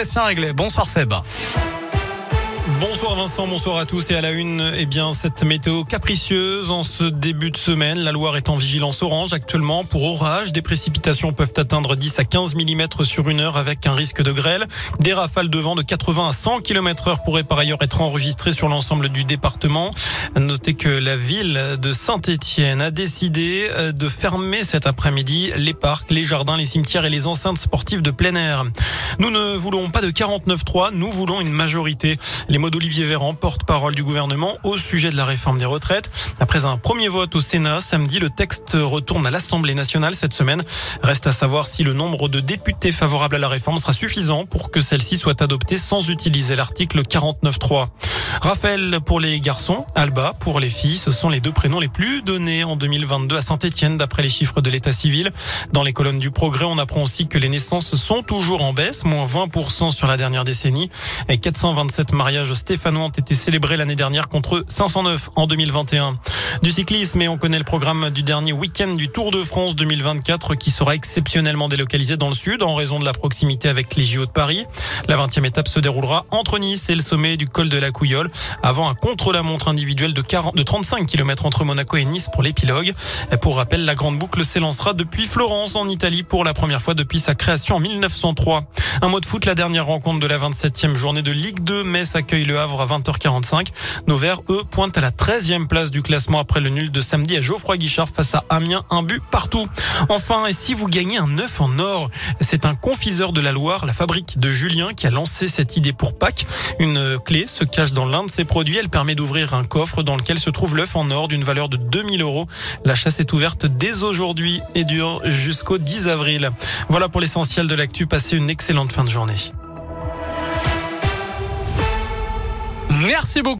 C'est réglé. Bonsoir Seb. Bonsoir Vincent, bonsoir à tous et à la une, eh bien cette météo capricieuse en ce début de semaine. La Loire est en vigilance orange actuellement pour orage. Des précipitations peuvent atteindre 10 à 15 mm sur une heure avec un risque de grêle. Des rafales de vent de 80 à 100 km heure pourraient par ailleurs être enregistrées sur l'ensemble du département. Notez que la ville de Saint-Étienne a décidé euh, de fermer cet après-midi les parcs, les jardins, les cimetières et les enceintes sportives de plein air. Nous ne voulons pas de 49-3, nous voulons une majorité. Mots d'Olivier Véran, porte-parole du gouvernement au sujet de la réforme des retraites. Après un premier vote au Sénat samedi, le texte retourne à l'Assemblée nationale cette semaine. Reste à savoir si le nombre de députés favorables à la réforme sera suffisant pour que celle-ci soit adoptée sans utiliser l'article 49.3. Raphaël pour les garçons, Alba pour les filles, ce sont les deux prénoms les plus donnés en 2022 à Saint-Etienne d'après les chiffres de l'état civil. Dans les colonnes du progrès, on apprend aussi que les naissances sont toujours en baisse, moins 20% sur la dernière décennie. Et 427 mariages stéphanois ont été célébrés l'année dernière contre 509 en 2021. Du cyclisme et on connaît le programme du dernier week-end du Tour de France 2024 qui sera exceptionnellement délocalisé dans le sud en raison de la proximité avec les JO de Paris. La 20e étape se déroulera entre Nice et le sommet du col de la Avant un contre-la-montre individuel de, 40, de 35 km entre Monaco et Nice pour l'épilogue. Pour rappel, la grande boucle s'élancera depuis Florence en Italie pour la première fois depuis sa création en 1903. Un mot de foot, la dernière rencontre de la 27e journée de Ligue 2. Metz accueille le Havre à 20h45. Nos Verts, eux, pointent à la 13e place du classement après le nul de samedi à Geoffroy Guichard face à Amiens, un but partout. Enfin, et si vous gagnez un œuf en or, c'est un confiseur de la Loire, la fabrique de Julien, qui a lancé cette idée pour Pâques. Une clé se cache dans l'un de ses produits. Elle permet d'ouvrir un coffre dans lequel se trouve l'œuf en or d'une valeur de 2000 euros. La chasse est ouverte dès aujourd'hui et dure jusqu'au 10 avril. Voilà pour l'essentiel de l'actu. Passez une excellente fin de journée. Merci beaucoup.